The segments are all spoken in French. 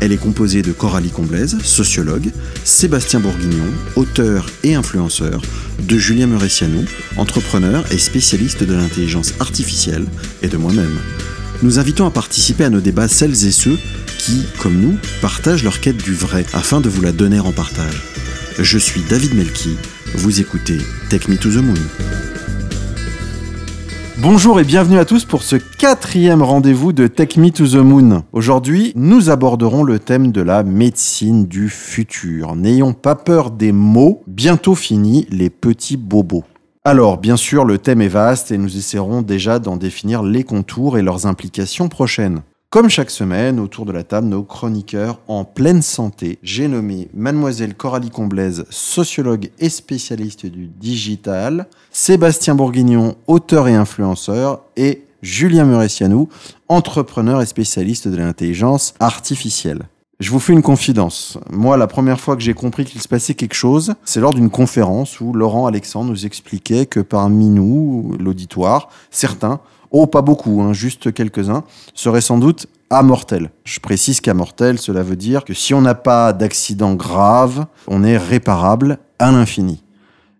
Elle est composée de Coralie Comblaise, sociologue, Sébastien Bourguignon, auteur et influenceur, de Julien Muressianou, entrepreneur et spécialiste de l'intelligence artificielle, et de moi-même. Nous invitons à participer à nos débats celles et ceux qui, comme nous, partagent leur quête du vrai afin de vous la donner en partage. Je suis David Melki, vous écoutez Take Me to the Moon. Bonjour et bienvenue à tous pour ce quatrième rendez-vous de Take Me to the Moon. Aujourd'hui, nous aborderons le thème de la médecine du futur. N'ayons pas peur des mots, bientôt fini les petits bobos. Alors, bien sûr, le thème est vaste et nous essaierons déjà d'en définir les contours et leurs implications prochaines. Comme chaque semaine, autour de la table, nos chroniqueurs en pleine santé. J'ai nommé Mademoiselle Coralie Comblaise, sociologue et spécialiste du digital, Sébastien Bourguignon, auteur et influenceur, et Julien Muressianou, entrepreneur et spécialiste de l'intelligence artificielle. Je vous fais une confidence. Moi, la première fois que j'ai compris qu'il se passait quelque chose, c'est lors d'une conférence où Laurent Alexandre nous expliquait que parmi nous, l'auditoire, certains oh pas beaucoup, hein, juste quelques-uns, seraient sans doute amortels. Je précise qu'amortel, cela veut dire que si on n'a pas d'accident grave, on est réparable à l'infini.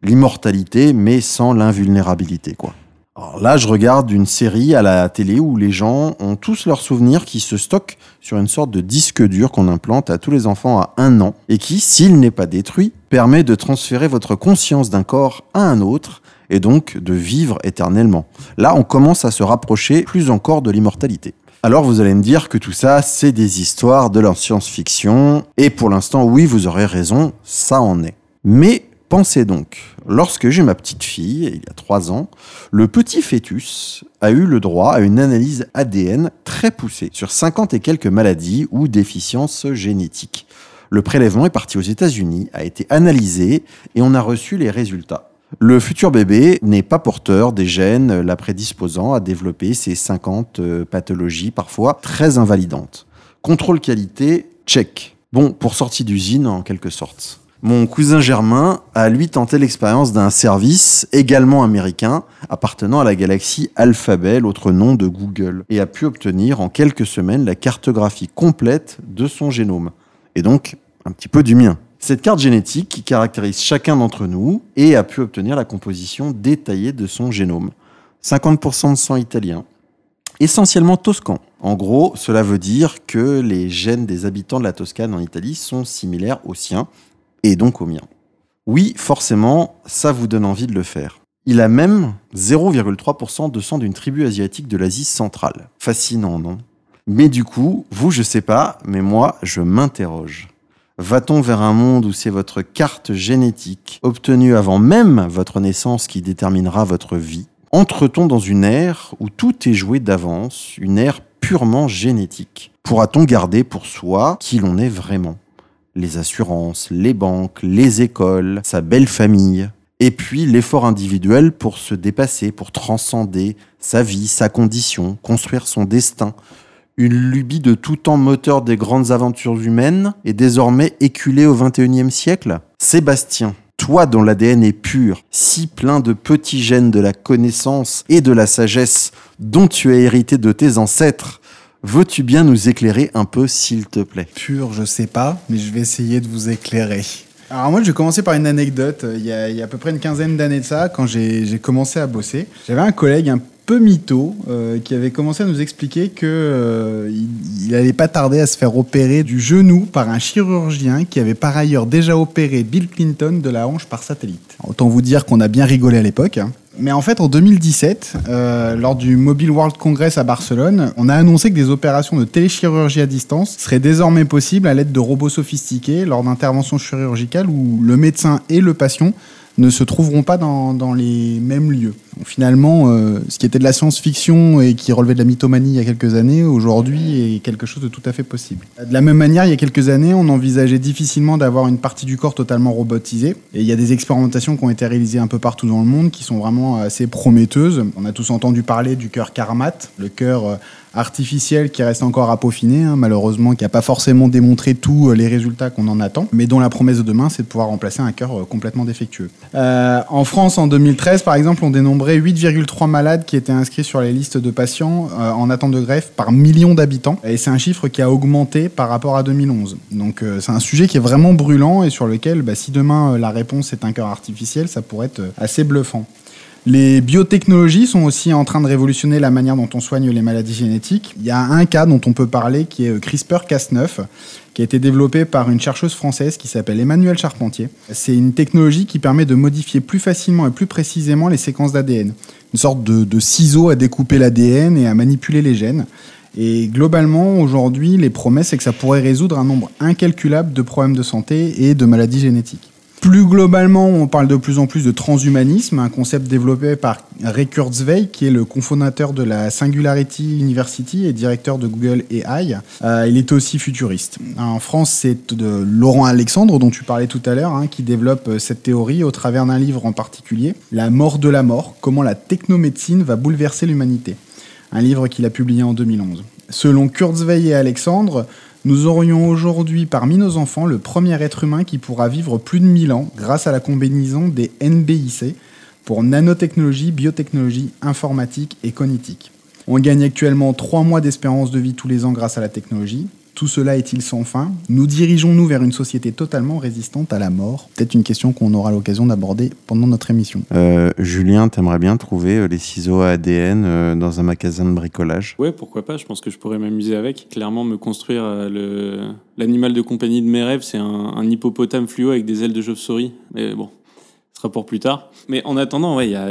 L'immortalité, mais sans l'invulnérabilité, quoi. Alors là, je regarde une série à la télé où les gens ont tous leurs souvenirs qui se stockent sur une sorte de disque dur qu'on implante à tous les enfants à un an et qui, s'il n'est pas détruit, permet de transférer votre conscience d'un corps à un autre et donc de vivre éternellement. Là, on commence à se rapprocher plus encore de l'immortalité. Alors vous allez me dire que tout ça, c'est des histoires de la science-fiction, et pour l'instant, oui, vous aurez raison, ça en est. Mais pensez donc, lorsque j'ai ma petite fille, il y a trois ans, le petit fœtus a eu le droit à une analyse ADN très poussée sur 50 et quelques maladies ou déficiences génétiques. Le prélèvement est parti aux États-Unis, a été analysé et on a reçu les résultats. Le futur bébé n'est pas porteur des gènes la prédisposant à développer ces 50 euh, pathologies parfois très invalidantes. Contrôle qualité, check. Bon, pour sortie d'usine en quelque sorte. Mon cousin Germain a lui tenté l'expérience d'un service également américain appartenant à la galaxie Alphabet, l'autre nom de Google, et a pu obtenir en quelques semaines la cartographie complète de son génome. Et donc un petit peu du mien. Cette carte génétique qui caractérise chacun d'entre nous et a pu obtenir la composition détaillée de son génome. 50% de sang italien, essentiellement toscan. En gros, cela veut dire que les gènes des habitants de la Toscane en Italie sont similaires aux siens et donc aux miens. Oui, forcément, ça vous donne envie de le faire. Il a même 0,3% de sang d'une tribu asiatique de l'Asie centrale. Fascinant, non? Mais du coup, vous, je sais pas, mais moi, je m'interroge. Va-t-on vers un monde où c'est votre carte génétique, obtenue avant même votre naissance, qui déterminera votre vie? Entre-t-on dans une ère où tout est joué d'avance, une ère purement génétique? Pourra-t-on garder pour soi qui l'on est vraiment? Les assurances, les banques, les écoles, sa belle famille. Et puis l'effort individuel pour se dépasser, pour transcender sa vie, sa condition, construire son destin, une lubie de tout temps moteur des grandes aventures humaines est désormais éculée au XXIe siècle Sébastien, toi dont l'ADN est pur, si plein de petits gènes de la connaissance et de la sagesse dont tu as hérité de tes ancêtres, veux-tu bien nous éclairer un peu s'il te plaît? Pur, je sais pas, mais je vais essayer de vous éclairer. Alors moi, je vais commencer par une anecdote. Il y a, il y a à peu près une quinzaine d'années de ça, quand j'ai commencé à bosser, j'avais un collègue un peu mytho euh, qui avait commencé à nous expliquer que euh, il, allait pas tarder à se faire opérer du genou par un chirurgien qui avait par ailleurs déjà opéré Bill Clinton de la hanche par satellite. Autant vous dire qu'on a bien rigolé à l'époque. Hein. Mais en fait, en 2017, euh, lors du Mobile World Congress à Barcelone, on a annoncé que des opérations de téléchirurgie à distance seraient désormais possibles à l'aide de robots sophistiqués lors d'interventions chirurgicales où le médecin et le patient ne se trouveront pas dans, les mêmes lieux. Finalement, euh, ce qui était de la science-fiction et qui relevait de la mythomanie il y a quelques années, aujourd'hui est quelque chose de tout à fait possible. De la même manière, il y a quelques années, on envisageait difficilement d'avoir une partie du corps totalement robotisée. Et il y a des expérimentations qui ont été réalisées un peu partout dans le monde qui sont vraiment assez prometteuses. On a tous entendu parler du cœur Karmat, le cœur euh, artificiel qui reste encore à peaufiner, hein, malheureusement, qui n'a pas forcément démontré tous euh, les résultats qu'on en attend, mais dont la promesse de demain, c'est de pouvoir remplacer un cœur euh, complètement défectueux. Euh, en France, en 2013, par exemple, on dénombrait 8,3 malades qui étaient inscrits sur les listes de patients en attente de greffe par million d'habitants, et c'est un chiffre qui a augmenté par rapport à 2011. Donc c'est un sujet qui est vraiment brûlant et sur lequel, bah, si demain la réponse est un cœur artificiel, ça pourrait être assez bluffant. Les biotechnologies sont aussi en train de révolutionner la manière dont on soigne les maladies génétiques. Il y a un cas dont on peut parler qui est euh, CRISPR-Cas9, qui a été développé par une chercheuse française qui s'appelle Emmanuelle Charpentier. C'est une technologie qui permet de modifier plus facilement et plus précisément les séquences d'ADN. Une sorte de, de ciseau à découper l'ADN et à manipuler les gènes. Et globalement, aujourd'hui, les promesses, c'est que ça pourrait résoudre un nombre incalculable de problèmes de santé et de maladies génétiques. Plus globalement, on parle de plus en plus de transhumanisme, un concept développé par Ray Kurzweil, qui est le cofondateur de la Singularity University et directeur de Google AI. Euh, il est aussi futuriste. En France, c'est Laurent Alexandre, dont tu parlais tout à l'heure, hein, qui développe euh, cette théorie au travers d'un livre en particulier, La mort de la mort, comment la technomédecine va bouleverser l'humanité. Un livre qu'il a publié en 2011. Selon Kurzweil et Alexandre, nous aurions aujourd'hui parmi nos enfants le premier être humain qui pourra vivre plus de 1000 ans grâce à la combinaison des NBIC pour nanotechnologie, biotechnologie, informatique et cognitique. On gagne actuellement 3 mois d'espérance de vie tous les ans grâce à la technologie. Tout cela est-il sans fin Nous dirigeons-nous vers une société totalement résistante à la mort Peut-être une question qu'on aura l'occasion d'aborder pendant notre émission. Euh, Julien, t'aimerais bien trouver euh, les ciseaux à ADN euh, dans un magasin de bricolage? Ouais, pourquoi pas, je pense que je pourrais m'amuser avec. Clairement, me construire le l'animal de compagnie de mes rêves, c'est un, un hippopotame fluo avec des ailes de chauve-souris. Mais bon, ce sera pour plus tard. Mais en attendant, ouais, il y a,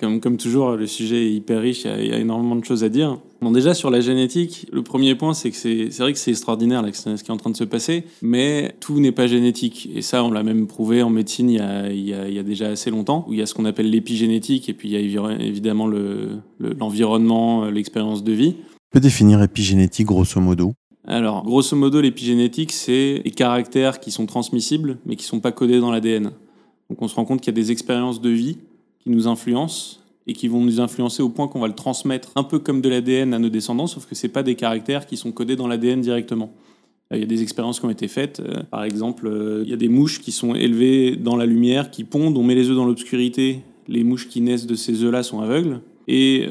comme, comme toujours, le sujet est hyper riche, il y a- il y, a énormément de choses à dire. Bon, déjà, sur la génétique, le premier point, c'est que c'est vrai que c'est extraordinaire là, ce qui est en train de se passer, mais tout n'est pas génétique. Et ça, on l'a même prouvé en médecine il y a, il y a, il y a déjà assez longtemps, où il y a ce qu'on appelle l'épigénétique, et puis il y a évi- évidemment le- le- l'environnement, l'expérience de vie. Tu peux définir épigénétique grosso modo? Alors, grosso modo, l'épigénétique, c'est les caractères qui sont transmissibles, mais qui sont pas codés dans l'ADN. Donc, on se rend compte qu'il y a des expériences de vie qui nous influencent et qui vont nous influencer au point qu'on va le transmettre un peu comme de l'ADN à nos descendants, sauf que c'est pas des caractères qui sont codés dans l'ADN directement. Euh, Il y a des expériences qui ont été faites. Euh, Par exemple, euh, il y a des mouches qui sont élevées dans la lumière, qui pondent, on met les œufs dans l'obscurité. Les mouches qui naissent de ces œufs-là sont aveugles. Et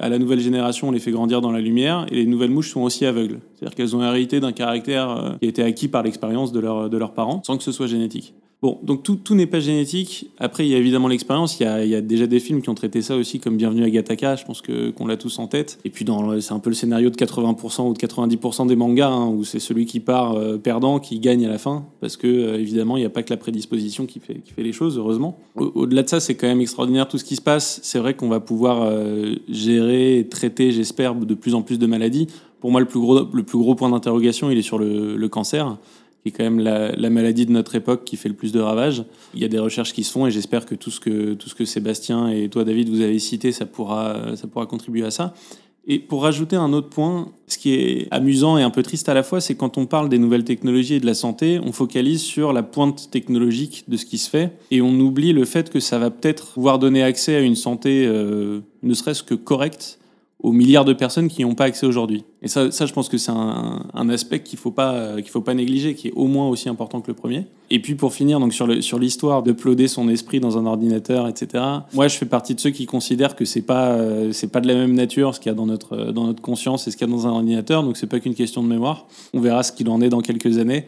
à la nouvelle génération, on les fait grandir dans la lumière, et les nouvelles mouches sont aussi aveugles. C'est-à-dire qu'elles ont hérité d'un caractère euh, qui a été acquis par l'expérience de, leur, de leurs parents, sans que ce soit génétique. Bon, donc tout, n'est pas génétique. Après, il y a évidemment l'expérience. Il y a, déjà des films qui ont traité ça aussi, comme Bienvenue à Gattaca. Je pense que qu'on l'a tous en tête. Et puis, c'est un peu le scénario de 80% ou de 90% des mangas, hein, où c'est celui qui part euh, perdant qui gagne à la fin, parce que euh, évidemment, il n'y a pas que la prédisposition qui fait, les choses, heureusement. Au- Au-delà de ça, c'est quand même extraordinaire tout ce qui se passe. C'est vrai qu'on va pouvoir euh, gérer, traiter, j'espère, de plus en plus de maladies. Pour moi, le plus gros, le plus gros point d'interrogation, il est sur le, le cancer qui est quand même la, la maladie de notre époque qui fait le plus de ravages. Il y a des recherches qui se font et j'espère que tout ce que tout ce que Sébastien et toi David vous avez cité, ça pourra ça pourra contribuer à ça. Et pour rajouter un autre point, ce qui est amusant et un peu triste à la fois, c'est quand on parle des nouvelles technologies et de la santé, on focalise sur la pointe technologique de ce qui se fait et on oublie le fait que ça va peut-être pouvoir donner accès à une santé euh, ne serait-ce que correcte aux milliards de personnes qui n'ont pas accès aujourd'hui. Et ça, je pense que c'est un, aspect qu'il faut pas qu'il faut pas négliger, qui est au moins aussi important que le premier. Et puis pour finir, donc sur sur l'histoire d'uploader son esprit dans un ordinateur, etc. Moi, je fais partie de ceux qui considèrent que c'est pas euh, pas de la même nature ce qu'il y a dans notre euh, dans notre conscience et ce qu'il y a dans un ordinateur. Donc c'est pas qu'une question de mémoire. On verra ce qu'il en est dans quelques années.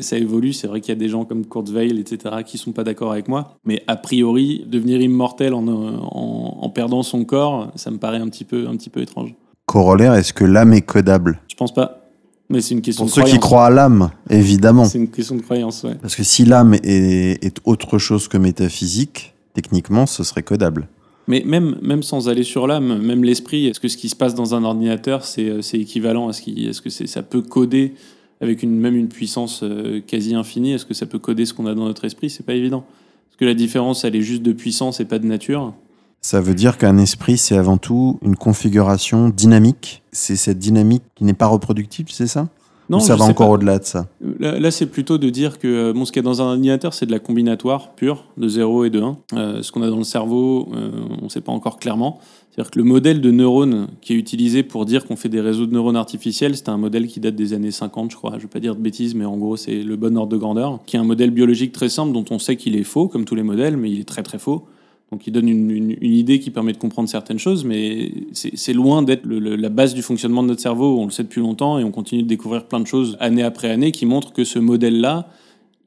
Ça, évolue. C'est vrai qu'il y a des gens comme Kurzweil, etc., qui sont pas d'accord avec moi. Mais a priori, devenir immortel en, en, en perdant son corps, ça me paraît un petit peu un petit peu étrange. Corollaire, est-ce que l'âme est codable Je pense pas. Mais c'est une question Pour de ceux qui croient à l'âme, évidemment. C'est une question de croyance, ouais. Parce que si l'âme est, est autre chose que métaphysique, techniquement, ce serait codable. Mais même, même sans aller sur l'âme, même l'esprit, est-ce que ce qui se passe dans un ordinateur, c'est euh, c'est équivalent à ce qui, est-ce que c'est, ça peut coder avec une, même une puissance euh, quasi infinie Est-ce que ça peut coder ce qu'on a dans notre esprit? C'est pas évident. Parce que la différence, elle est juste de puissance et pas de nature. Ça veut dire qu'un esprit, c'est avant tout une configuration dynamique. C'est cette dynamique qui n'est pas reproductible, c'est ça? Non, Ou ça va encore au-delà de ça Là, là, c'est plutôt de dire que euh, bon, ce qu'il y a dans un ordinateur, c'est de la combinatoire pure, de 0 et de 1. Euh, ce qu'on a dans le cerveau, euh, on ne sait pas encore clairement. C'est-à-dire que le modèle de neurones qui est utilisé pour dire qu'on fait des réseaux de neurones artificiels, c'est un modèle qui date des années 50, je crois. Je ne vais pas dire de bêtises, mais en gros, c'est le bon ordre de grandeur, qui est un modèle biologique très simple dont on sait qu'il est faux, comme tous les modèles, mais il est très très faux. Donc il donne une, une- une idée qui permet de comprendre certaines choses, mais c'est loin d'être la base du fonctionnement de notre cerveau. On le sait depuis longtemps et on continue de découvrir plein de choses année après année qui montrent que ce modèle-là,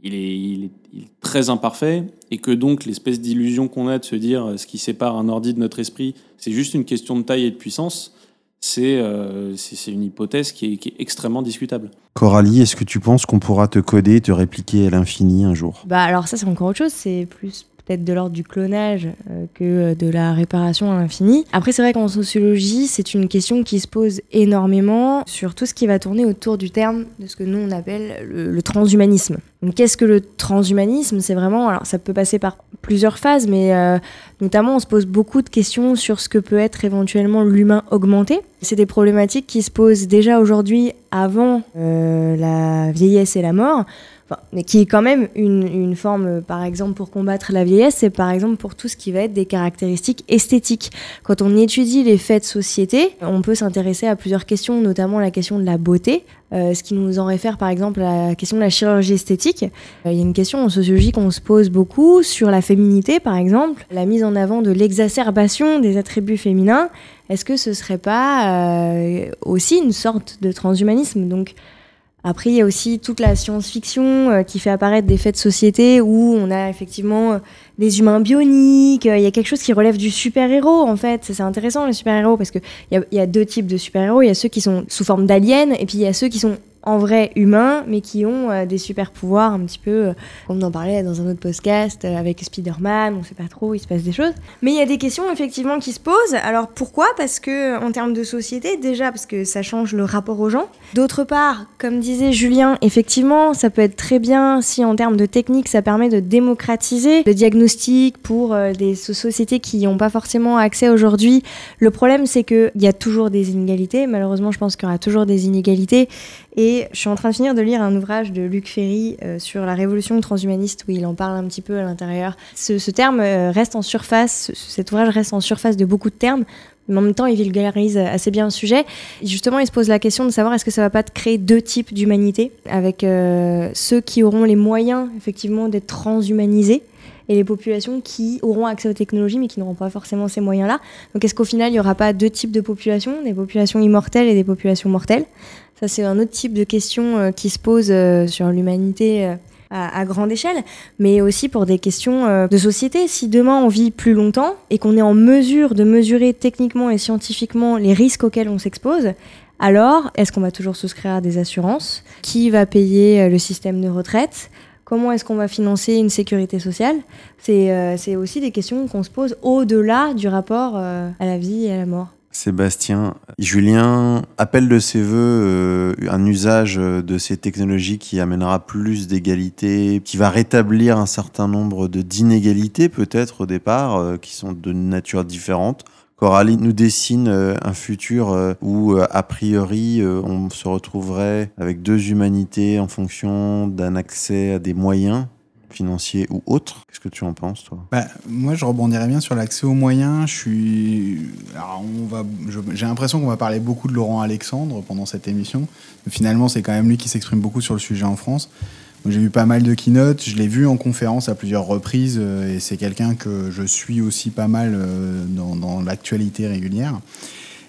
il est, il, est, il est très imparfait et que donc l'espèce d'illusion qu'on a de se dire euh, ce qui sépare un ordi de notre esprit, c'est juste une question de taille et de puissance, c'est euh, une hypothèse qui est, qui est extrêmement discutable. Coralie, est-ce que tu penses qu'on pourra te coder, te répliquer à l'infini un jour? Bah alors ça c'est encore autre chose, c'est plus peut-être de l'ordre du clonage euh, que de la réparation à l'infini. Après c'est vrai qu'en sociologie c'est une question qui se pose énormément sur tout ce qui va tourner autour du terme de ce que nous on appelle le, transhumanisme. Donc qu'est-ce que le transhumanisme? C'est vraiment, alors ça peut passer par plusieurs phases, mais euh, notamment on se pose beaucoup de questions sur ce que peut être éventuellement l'humain augmenté. C'est des problématiques qui se posent déjà aujourd'hui avant euh, la vieillesse et la mort. Mais qui est quand même une, forme, euh, par exemple, pour combattre la vieillesse, c'est par exemple pour tout ce qui va être des caractéristiques esthétiques. Quand on étudie les faits de société, on peut s'intéresser à plusieurs questions, notamment la question de la beauté, euh, ce qui nous en réfère par exemple à la question de la chirurgie esthétique. Euh, Il y a une question en sociologie qu'on se pose beaucoup sur la féminité, par exemple, la mise en avant de l'exacerbation des attributs féminins. Est-ce que ce serait pas aussi une sorte de transhumanisme? Donc, après, il y a aussi toute la science-fiction euh, qui fait apparaître des faits de société où on a effectivement euh, des humains bioniques. euh, Il y a quelque chose qui relève du super-héros, en fait. C'est intéressant, les super-héros, parce qu'il y y a deux types de super-héros. Il y a ceux qui sont sous forme d'aliens, et puis il y a ceux qui sont en vrai humains, mais qui ont euh, des super-pouvoirs un petit peu, euh, comme on en parlait dans un autre podcast euh, avec Spider-Man, on sait pas trop, il se passe des choses. Mais il y a des questions effectivement qui se posent. Alors pourquoi? Parce que en termes de société, déjà parce que ça change le rapport aux gens. D'autre part, comme disait Julien, effectivement, ça peut être très bien si en termes de technique, ça permet de démocratiser le diagnostic pour des so- sociétés qui n'ont pas forcément accès aujourd'hui. Le problème, c'est qu'il y a toujours des inégalités. Malheureusement, je pense qu'il y aura toujours des inégalités. Et je suis en train de finir de lire un ouvrage de Luc Ferry euh, sur la révolution transhumaniste où il en parle un petit peu à l'intérieur. Ce, ce terme euh, reste en surface, ce- cet ouvrage reste en surface de beaucoup de termes, mais en même temps il vulgarise assez bien le sujet. Et justement, il se pose la question de savoir est-ce que ça va pas créer deux types d'humanité, avec euh, ceux qui auront les moyens effectivement d'être transhumanisés et les populations qui auront accès aux technologies mais qui n'auront pas forcément ces moyens-là. Donc est-ce qu'au final, il n'y aura pas deux types de populations, des populations immortelles et des populations mortelles? Ça, c'est un autre type de question euh, qui se pose euh, sur l'humanité euh, à, grande échelle, mais aussi pour des questions de société. Si demain on vit plus longtemps et qu'on est en mesure de mesurer techniquement et scientifiquement les risques auxquels on s'expose, alors est-ce qu'on va toujours souscrire à des assurances? Qui va payer le système de retraite? Comment est-ce qu'on va financer une sécurité sociale? C'est aussi des questions qu'on se pose au-delà du rapport à la vie et à la mort. Sébastien, Julien appelle de ses voeux euh, un usage euh, de ces technologies qui amènera plus d'égalité, qui va rétablir un certain nombre de d'inégalités peut-être au départ, euh, qui sont de nature différente. Coralie nous dessine un futur où, a priori, on se retrouverait avec deux humanités en fonction d'un accès à des moyens financiers ou autres. Qu'est-ce que tu en penses, toi? Bah, moi, je rebondirais bien sur l'accès aux moyens. Je suis. Alors, on va. J'ai l'impression qu'on va parler beaucoup de Laurent Alexandre pendant cette émission. Finalement, c'est quand même lui qui s'exprime beaucoup sur le sujet en France. J'ai vu pas mal de keynotes. Je l'ai vu en conférence à plusieurs reprises. euh, Et c'est quelqu'un que je suis aussi pas mal euh, dans, l'actualité régulière.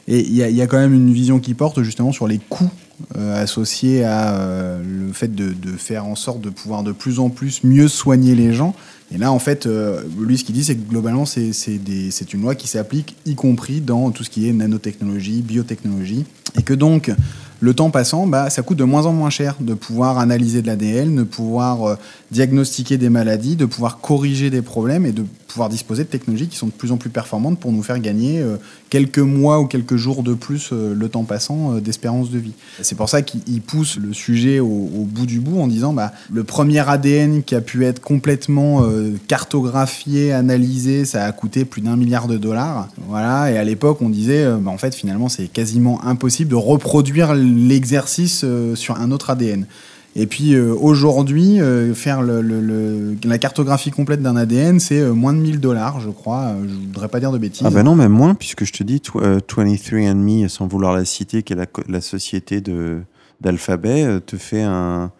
Et il y a quand même une vision qui porte justement sur les coûts euh, associés à euh, le fait de, faire en sorte de pouvoir de plus en plus mieux soigner les gens. Et là, en fait, euh, lui, ce qu'il dit, c'est que globalement, c'est une loi qui s'applique, y compris dans tout ce qui est nanotechnologie, biotechnologie. Et que donc, le temps passant, bah, ça coûte de moins en moins cher de pouvoir analyser de l'ADN, de pouvoir diagnostiquer des maladies, de pouvoir corriger des problèmes et de pouvoir disposer de technologies qui sont de plus en plus performantes pour nous faire gagner euh, quelques mois ou quelques jours de plus euh, le temps passant d'espérance de vie. C'est pour ça qu'il pousse le sujet au, bout du bout en disant bah, le premier ADN qui a pu être complètement cartographié, analysé, ça a coûté plus d'un milliard de dollars. Voilà, et à l'époque on disait bah, en fait finalement c'est quasiment impossible de reproduire l'exercice euh, sur un autre ADN. Et puis euh, aujourd'hui, euh, faire le, la cartographie complète d'un ADN, c'est moins de 1000 dollars, je crois. Je voudrais pas dire de bêtises. Ah ben non, même moins, puisque je te dis, 23andMe, sans vouloir la citer, qui est la, la société d'Alphabet, te fait un,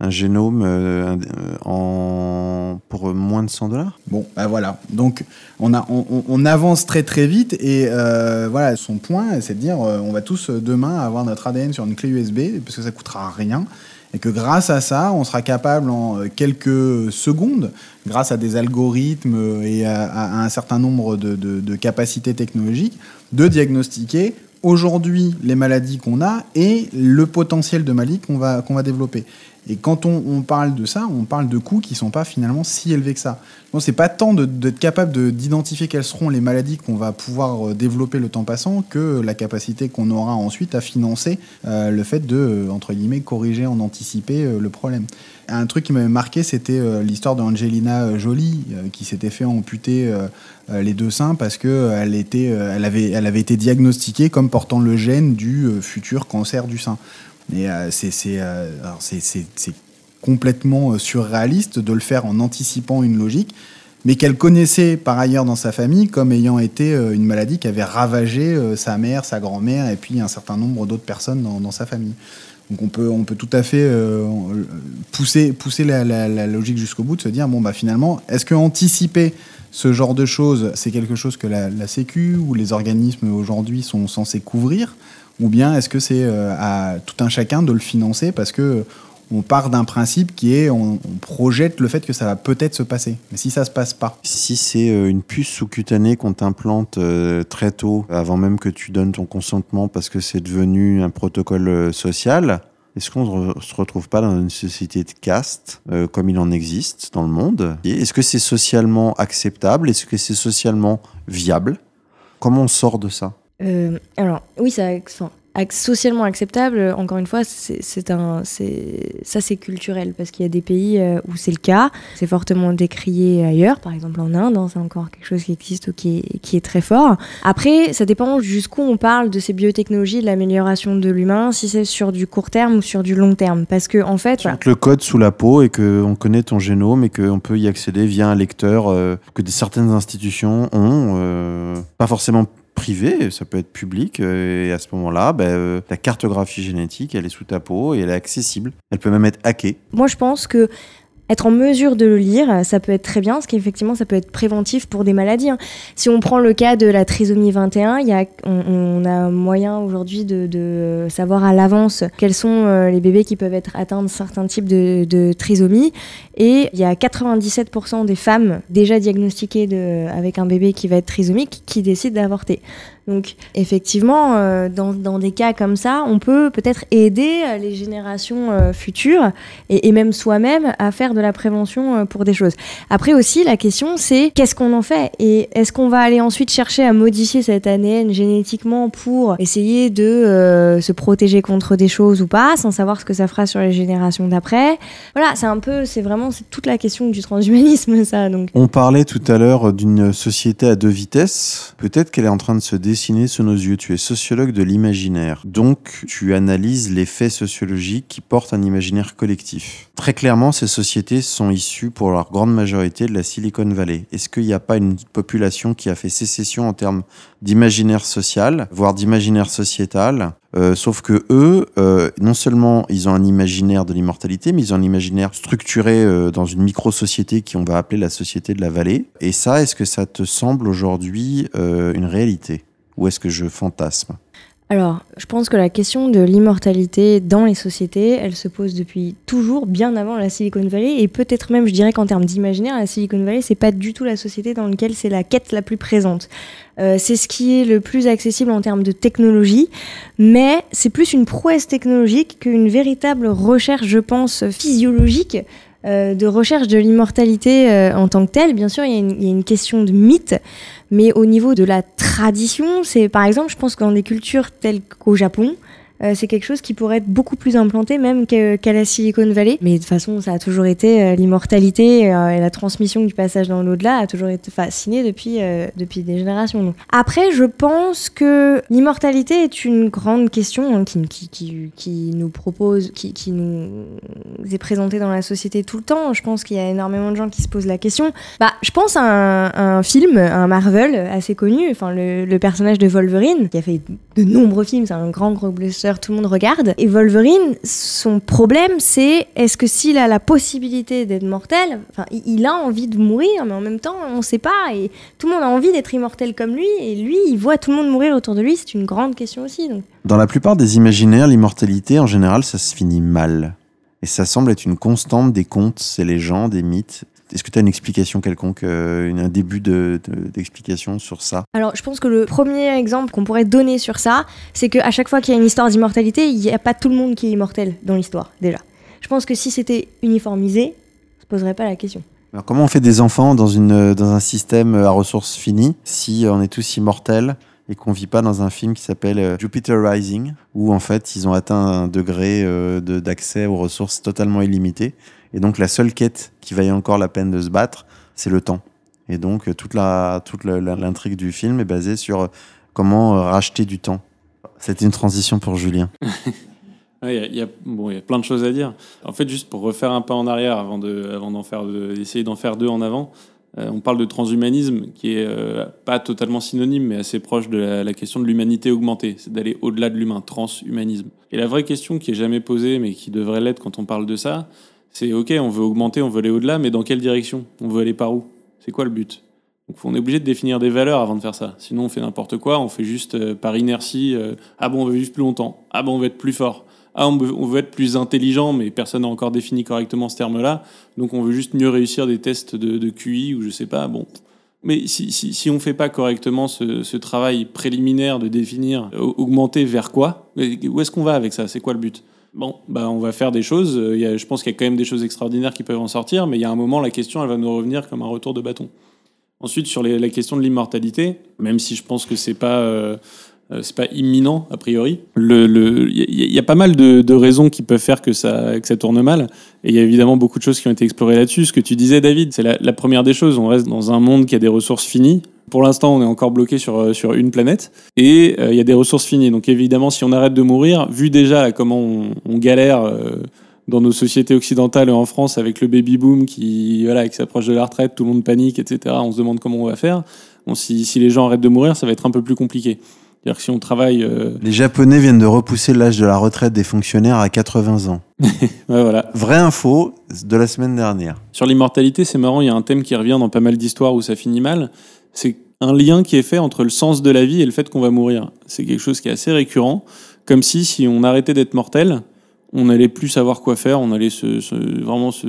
un génome euh, en, pour moins de 100 dollars Bon, ben voilà. Donc, on, a, on, avance très très vite et euh, voilà, son point, c'est de dire euh, on va tous demain avoir notre ADN sur une clé USB parce que ça coûtera rien et que grâce à ça, on sera capable en quelques secondes, grâce à des algorithmes et à, un certain nombre de, de capacités technologiques, de diagnostiquer aujourd'hui les maladies qu'on a et le potentiel de maladies qu'on va, qu'on va développer. Et quand on, parle de ça, on parle de coûts qui ne sont pas finalement si élevés que ça. Donc c'est pas tant d'être capable d'identifier quelles seront les maladies qu'on va pouvoir euh, développer le temps passant que la capacité qu'on aura ensuite à financer euh, le fait de, euh, entre guillemets, corriger, en anticiper le problème. Un truc qui m'avait marqué, c'était l'histoire d'Angelina Jolie, qui s'était fait amputer les deux seins parce qu'elle elle avait, elle avait été diagnostiquée comme portant le gène du futur cancer du sein. Euh, euh, c'est complètement euh, surréaliste de le faire en anticipant une logique, mais qu'elle connaissait par ailleurs dans sa famille comme ayant été une maladie qui avait ravagé sa mère, sa grand-mère et puis un certain nombre d'autres personnes dans, sa famille. Donc on peut, tout à fait pousser, pousser la, logique jusqu'au bout, de se dire, bon, bah finalement, est-ce que anticiper ce genre de choses, c'est quelque chose que la, la Sécu ou les organismes aujourd'hui sont censés couvrir ou bien est-ce que c'est euh, à tout un chacun de le financer parce que on part d'un principe qui est on, projette le fait que ça va peut-être se passer. Mais si ça se passe pas. Si c'est euh, une puce sous-cutanée qu'on t'implante euh, très tôt, avant même que tu donnes ton consentement parce que c'est devenu un protocole social, est-ce qu'on ne se retrouve pas dans une société de caste comme il en existe dans le monde? Est-ce que c'est socialement acceptable? Est-ce que c'est socialement viable? Comment on sort de ça? Alors, oui, ça, socialement acceptable, encore une fois, c'est un, ça c'est culturel parce qu'il y a des pays euh, où c'est le cas, c'est fortement décrié ailleurs, par exemple en Inde, hein, c'est encore quelque chose qui existe ou qui est, très fort. Après, ça dépend jusqu'où on parle de ces biotechnologies, de l'amélioration de l'humain, si c'est sur du court terme ou sur du long terme, parce que en fait, voilà. le code sous la peau et que on connaît ton génome et qu'on peut y accéder via un lecteur euh, que certaines institutions ont, euh, pas forcément privé, ça peut être public, euh, et à ce moment-là, euh, la cartographie génétique, elle est sous ta peau et elle est accessible. Elle peut même être hackée. Moi, je pense que être en mesure de le lire, ça peut être très bien, parce qu'effectivement, ça peut être préventif pour des maladies. Hein. Si on prend le cas de la trisomie 21, y a, on, a moyen aujourd'hui de, savoir à l'avance quels sont euh, les bébés qui peuvent être atteints de certains types de, trisomie. Et il y a 97% des femmes déjà diagnostiquées de, avec un bébé qui va être trisomique qui décident d'avorter. Donc effectivement, euh, dans, des cas comme ça, on peut peut-être aider euh, les générations euh, futures et, même soi-même à faire de la prévention pour des choses. Après aussi, la question c'est qu'est-ce qu'on en fait et est-ce qu'on va aller ensuite chercher à modifier cet ADN génétiquement pour essayer de se protéger contre des choses ou pas, sans savoir ce que ça fera sur les générations d'après. Voilà, c'est un peu, c'est vraiment c'est toute la question du transhumanisme ça. On parlait tout à l'heure d'une société à deux vitesses. Peut-être qu'elle est en train de se sous nos yeux. Tu es sociologue de l'imaginaire. Donc, tu analyses les faits sociologiques qui portent un imaginaire collectif. Très clairement, ces sociétés sont issues pour leur grande majorité de la Silicon Valley. Est-ce qu'il n'y a pas une population qui a fait sécession en termes d'imaginaire social, voire d'imaginaire sociétal? Euh, sauf que eux, euh, non seulement ils ont un imaginaire de l'immortalité, mais ils ont un imaginaire structuré euh, dans une micro-société qu'on va appeler la société de la vallée. Et ça, est-ce que ça te semble aujourd'hui une réalité? Ou est-ce que je fantasme? Alors, je pense que la question de l'immortalité dans les sociétés, elle se pose depuis toujours, bien avant la Silicon Valley, et peut-être même, je dirais qu'en termes d'imaginaire, la Silicon Valley, c'est pas du tout la société dans laquelle c'est la quête la plus présente. Euh, c'est ce qui est le plus accessible en termes de technologie, mais c'est plus une prouesse technologique qu'une véritable recherche, je pense, physiologique euh, de recherche de l'immortalité euh, en tant que telle. Bien sûr, il y, a une, il y, a une question de mythe, mais au niveau de la tradition, c'est par exemple, je pense que dans des cultures telles qu'au Japon, euh, c'est quelque chose qui pourrait être beaucoup plus implanté même qu'à la Silicon Valley. Mais de toute façon, ça a toujours été euh, l'immortalité euh, et la transmission du passage dans l'au-delà a toujours été fasciné depuis, depuis des générations. Après, je pense que l'immortalité est une grande question hein, qui, nous propose, qui, nous est présentée dans la société tout le temps. Je pense qu'il y a énormément de gens qui se posent la question. Bah, je pense à un, un film, un Marvel assez connu, enfin le, le personnage de Wolverine, qui a fait de nombreux films, c'est un grand gros blockbuster tout le monde regarde. Et Wolverine, son problème, c'est est-ce que s'il a la possibilité d'être mortel, enfin, il a envie de mourir, mais en même temps, on ne sait pas. Et tout le monde a envie d'être immortel comme lui, et lui, il voit tout le monde mourir autour de lui. C'est une grande question aussi. Dans la plupart des imaginaires, l'immortalité, en général, ça se finit mal. Et ça semble être une constante des contes, des légendes, des mythes. Est-ce que tu as une explication quelconque, euh, un début d'explication de, de, sur ça? Alors, je pense que le premier exemple qu'on pourrait donner sur ça, c'est qu'à chaque fois qu'il y a une histoire d'immortalité, il n'y a pas tout le monde qui est immortel dans l'histoire, déjà. Je pense que si c'était uniformisé, on ne se poserait pas la question. Alors, comment on fait des enfants dans, une, dans un système à ressources finies si on est tous immortels et qu'on vit pas dans un film qui s'appelle Jupiter Rising, où en fait ils ont atteint un degré euh, d'accès aux ressources totalement illimité. Et donc la seule quête qui vaille encore la peine de se battre, c'est le temps. Et donc toute la toute l'intrigue du film est basée sur comment racheter du temps. C'était une transition pour Julien. Il y, a, plein de choses à dire. En fait, juste pour refaire un pas en arrière avant de, avant d'en faire, d'essayer d'en faire deux en avant, euh, on parle de transhumanisme qui est euh, pas totalement synonyme, mais assez proche de la, la question de l'humanité augmentée, c'est d'aller au-delà de l'humain, transhumanisme. Et la vraie question qui est jamais posée, mais qui devrait l'être quand on parle de ça, c'est ok, on veut augmenter, on veut aller au-delà, mais dans quelle direction? On veut aller par où? C'est quoi le but? Donc on est obligé de définir des valeurs avant de faire ça. Sinon on fait n'importe quoi, on fait juste euh, par inertie, euh, ah bon on veut vivre plus longtemps, ah bon on veut être plus fort, ah on veut, être plus intelligent, mais personne n'a encore défini correctement ce terme-là, donc on veut juste mieux réussir des tests de, QI ou je sais pas, bon. Mais si, on ne fait pas correctement ce, ce, travail préliminaire de définir augmenter vers quoi, où est-ce qu'on va avec ça? C'est quoi le but? Bon, bah on va faire des choses. A, je pense qu'il y a quand même des choses extraordinaires qui peuvent en sortir, mais il y a un moment, la question, elle va nous revenir comme un retour de bâton. Ensuite, sur la question de l'immortalité, même si je pense que c'est pas euh, c'est pas imminent a priori, le, y, a pas mal de, raisons qui peuvent faire que ça, que ça tourne mal. Et il y a évidemment beaucoup de choses qui ont été explorées là-dessus. Ce que tu disais, David, c'est la, première des choses. On reste dans un monde qui a des ressources finies. Pour l'instant, on est encore bloqué sur, sur une planète et il euh, y a des ressources finies. Donc évidemment, si on arrête de mourir, vu déjà comment on, galère euh, dans nos sociétés occidentales et en France avec le baby boom qui, voilà, qui s'approche de la retraite, tout le monde panique, etc. On se demande comment on va faire. Si les gens arrêtent de mourir, ça va être un peu plus compliqué. C'est-à-dire que si on travaille. Euh... Les Japonais viennent de repousser l'âge de la retraite des fonctionnaires à 80 ans. ouais, voilà. Vraie info de la semaine dernière. Sur l'immortalité, c'est marrant, il y a un thème qui revient dans pas mal d'histoires où ça finit mal. C'est un lien qui est fait entre le sens de la vie et le fait qu'on va mourir. C'est quelque chose qui est assez récurrent. Comme si, si on arrêtait d'être mortel, on allait plus savoir quoi faire, on allait se, se, vraiment se,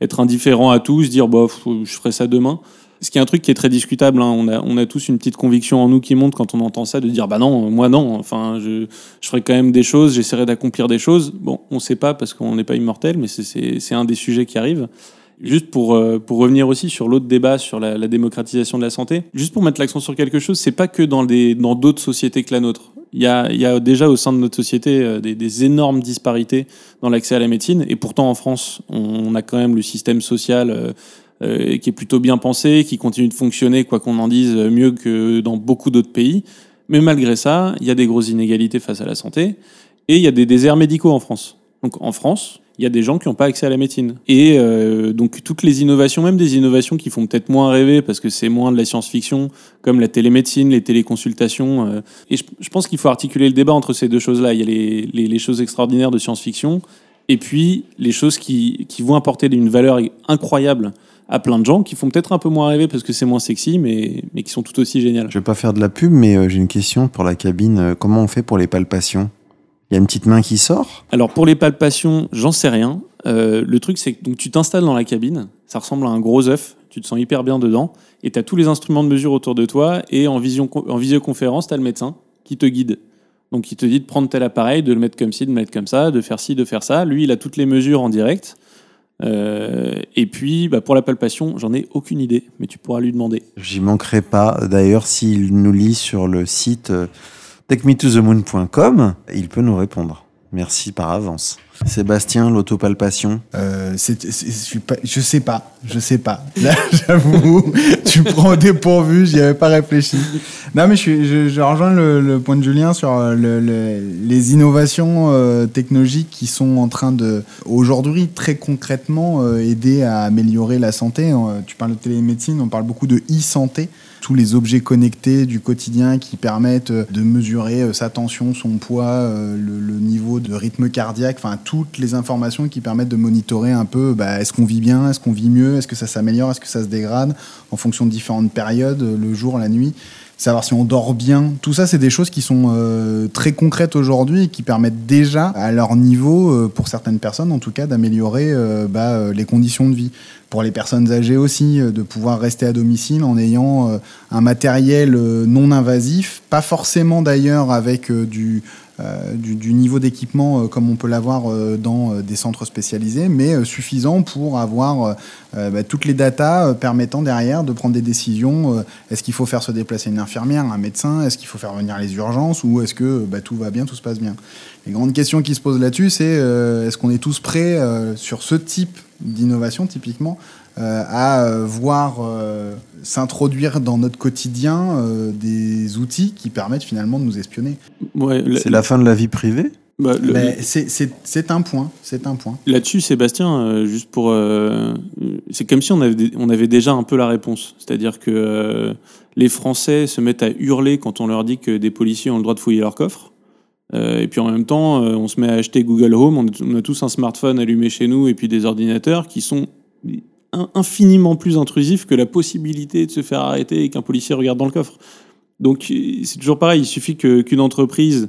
être indifférent à tout, se dire, bah, je ferai ça demain. Ce qui est un truc qui est très discutable. Hein. On, a, on a tous une petite conviction en nous qui monte quand on entend ça, de dire bah non, moi non. Enfin, je, je ferai quand même des choses, j'essaierai d'accomplir des choses. Bon, on ne sait pas parce qu'on n'est pas immortel, mais c'est un des sujets qui arrive. Juste pour, euh, pour revenir aussi sur l'autre débat sur la, la, démocratisation de la santé, juste pour mettre l'accent sur quelque chose, c'est pas que dans des dans d'autres sociétés que la nôtre. Il y a, il y a déjà au sein de notre société euh, des, des énormes disparités dans l'accès à la médecine, et pourtant en France, on, on a quand même le système social. Euh, euh, qui est plutôt bien pensé, qui continue de fonctionner, quoi qu'on en dise, mieux que dans beaucoup d'autres pays. Mais malgré ça, il y a des grosses inégalités face à la santé et il y a des déserts médicaux en France. Donc en France, il y a des gens qui n'ont pas accès à la médecine. Et euh, donc toutes les innovations, même des innovations qui font peut-être moins rêver parce que c'est moins de la science-fiction, comme la télémédecine, les téléconsultations. Euh, et je, pense qu'il faut articuler le débat entre ces deux choses-là. Il y a les, choses extraordinaires de science-fiction et puis les choses qui vont apporter une valeur incroyable à plein de gens qui font peut-être un peu moins rêver parce que c'est moins sexy, mais, mais qui sont tout aussi géniales. Je vais pas faire de la pub, mais euh, j'ai une question pour la cabine. Euh, Comment on fait pour les palpations? Il y a une petite main qui sort? Alors pour les palpations, j'en sais rien. Euh, le truc, c'est que donc, tu t'installes dans la cabine, ça ressemble à un gros œuf, tu te sens hyper bien dedans, et tu as tous les instruments de mesure autour de toi, et en, vision, en visioconférence, tu as le médecin qui te guide. Donc il te dit de prendre tel appareil, de le mettre comme ci, de le mettre comme ça, de faire ci, de faire ça. Lui, il a toutes les mesures en direct. Euh, et puis, bah, pour la palpation, j'en ai aucune idée, mais tu pourras lui demander. J'y manquerai pas. D'ailleurs, s'il nous lit sur le site euh, takemetothemoon.com, il peut nous répondre. Merci par avance. Sébastien, l'autopalpation. Euh, je, sais pas, je sais pas. Là, j'avoue, tu prends dépourvu, j'y avais pas réfléchi. Non, mais je, rejoins le, point de Julien sur euh, le- le- les innovations euh, technologiques qui sont en train de, aujourd'hui, très concrètement, euh, aider à améliorer la santé. Tu parles de télémédecine, on parle beaucoup de e-santé. Tous les objets connectés du quotidien qui permettent euh, de mesurer euh, sa tension, son poids, euh, le, niveau de rythme cardiaque, enfin toutes les informations qui permettent de monitorer un peu bah, est-ce qu'on vit bien, est-ce qu'on vit mieux, est-ce que ça s'améliore, est-ce que ça se dégrade en fonction de différentes périodes, le jour, la nuit savoir si on dort bien. Tout ça, c'est des choses qui sont euh, très concrètes aujourd'hui et qui permettent déjà, à leur niveau, euh, pour certaines personnes en tout cas, d'améliorer euh, bah, euh, les conditions de vie. Pour les personnes âgées aussi, euh, de pouvoir rester à domicile en ayant un matériel non invasif, pas forcément d'ailleurs avec du, du, du niveau d'équipement euh, comme on peut l'avoir euh, dans euh, des centres spécialisés, mais euh, suffisant pour avoir euh, euh, bah, toutes les datas euh, permettant derrière de prendre des décisions. euh, est-ce qu'il faut faire se déplacer une infirmière, un médecin Est-ce qu'il faut faire venir les urgences Ou est-ce que bah, tout va bien, tout se passe bien Les grandes questions qui se posent là-dessus, c'est euh, est-ce qu'on est tous prêts euh, sur ce type d'innovation, typiquement, euh, à euh, voir euh, s'introduire dans notre quotidien euh, des outils qui permettent finalement de nous espionner Ouais, C'est la fin de la vie privée? Bah, le- Mais c'est- c'est c'est un point, c'est un point. Là-dessus, Sébastien, euh, juste pour. euh, c'est comme si on avait, on avait déjà un peu la réponse. C'est-à-dire que euh, les Français se mettent à hurler quand on leur dit que des policiers ont le droit de fouiller leur coffre. Euh, et puis en même temps, euh, on se met à acheter Google Home. On, on a tous un smartphone allumé chez nous et puis des ordinateurs qui sont infiniment plus intrusifs que la possibilité de se faire arrêter et qu'un policier regarde dans le coffre. Donc c'est toujours pareil. Il suffit que- qu'une entreprise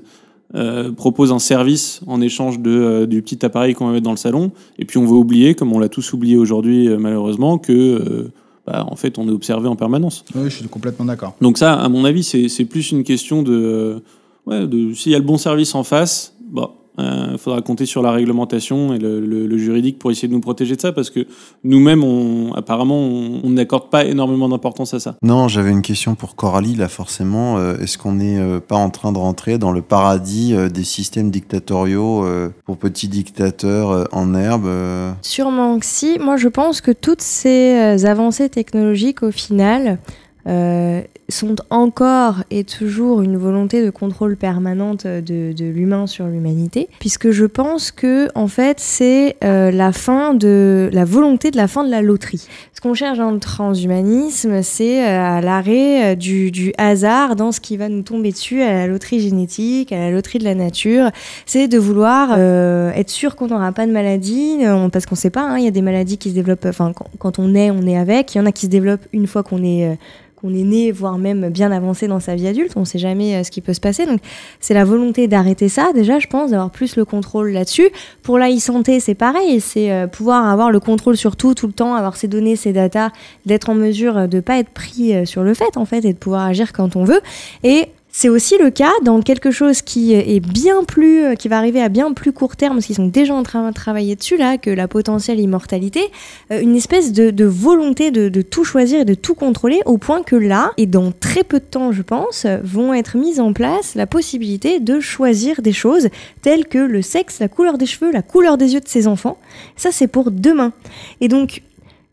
euh, propose un service en échange de, euh, du petit appareil qu'on va mettre dans le salon. Et puis on va oublier, comme on l'a tous oublié aujourd'hui euh, malheureusement, que bah, en fait on est observé en permanence. Oui, je suis complètement d'accord. Donc ça, à mon avis, c'est c'est plus une question de, ouais, de s'il y a le bon service en face, bah, il faudra compter sur la réglementation et le, le- le juridique pour essayer de nous protéger de ça, parce que nous-mêmes, on, apparemment, on n'accorde pas énormément d'importance à ça. Non, j'avais une question pour Coralie, là, forcément. Euh, Est-ce qu'on n'est euh, pas en train de rentrer dans le paradis euh, des systèmes dictatoriaux euh, pour petits dictateurs euh, en herbe euh Sûrement que si. Moi, je pense que toutes ces euh, avancées technologiques, au final, euh, sont encore et toujours une volonté de contrôle permanente de, de l'humain sur l'humanité, puisque je pense que en fait c'est euh, la fin de la volonté de la fin de la loterie. Ce qu'on cherche dans le transhumanisme, c'est euh, l'arrêt euh, du, du hasard dans ce qui va nous tomber dessus, à la loterie génétique, à la loterie de la nature. C'est de vouloir euh, être sûr qu'on n'aura pas de maladie, euh, parce qu'on sait pas. hein, Il y a des maladies qui se développent. Enfin, quand, quand on est, on est avec. Il y en a qui se développent une fois qu'on est euh, qu'on est né, voire même bien avancé dans sa vie adulte. On ne sait jamais euh, ce qui peut se passer. Donc, c'est la volonté d'arrêter ça, déjà, je pense, d'avoir plus le contrôle là-dessus. Pour la e-santé, c'est pareil. C'est euh, pouvoir avoir le contrôle sur tout, tout le temps, avoir ses données, ses datas, d'être en mesure de ne pas être pris euh, sur le fait, en fait, et de pouvoir agir quand on veut. Et c'est aussi le cas dans quelque chose qui est bien plus, euh, qui va arriver à bien plus court terme, parce qu'ils sont déjà en train de travailler dessus là, que la potentielle immortalité, euh, une espèce de, volonté de, de tout choisir et de tout contrôler, au point que là, et dans très peu de temps je pense, vont être mises en place la possibilité de choisir des choses telles que le sexe, la couleur des cheveux, la couleur des yeux de ses enfants. Ça c'est pour demain. Et donc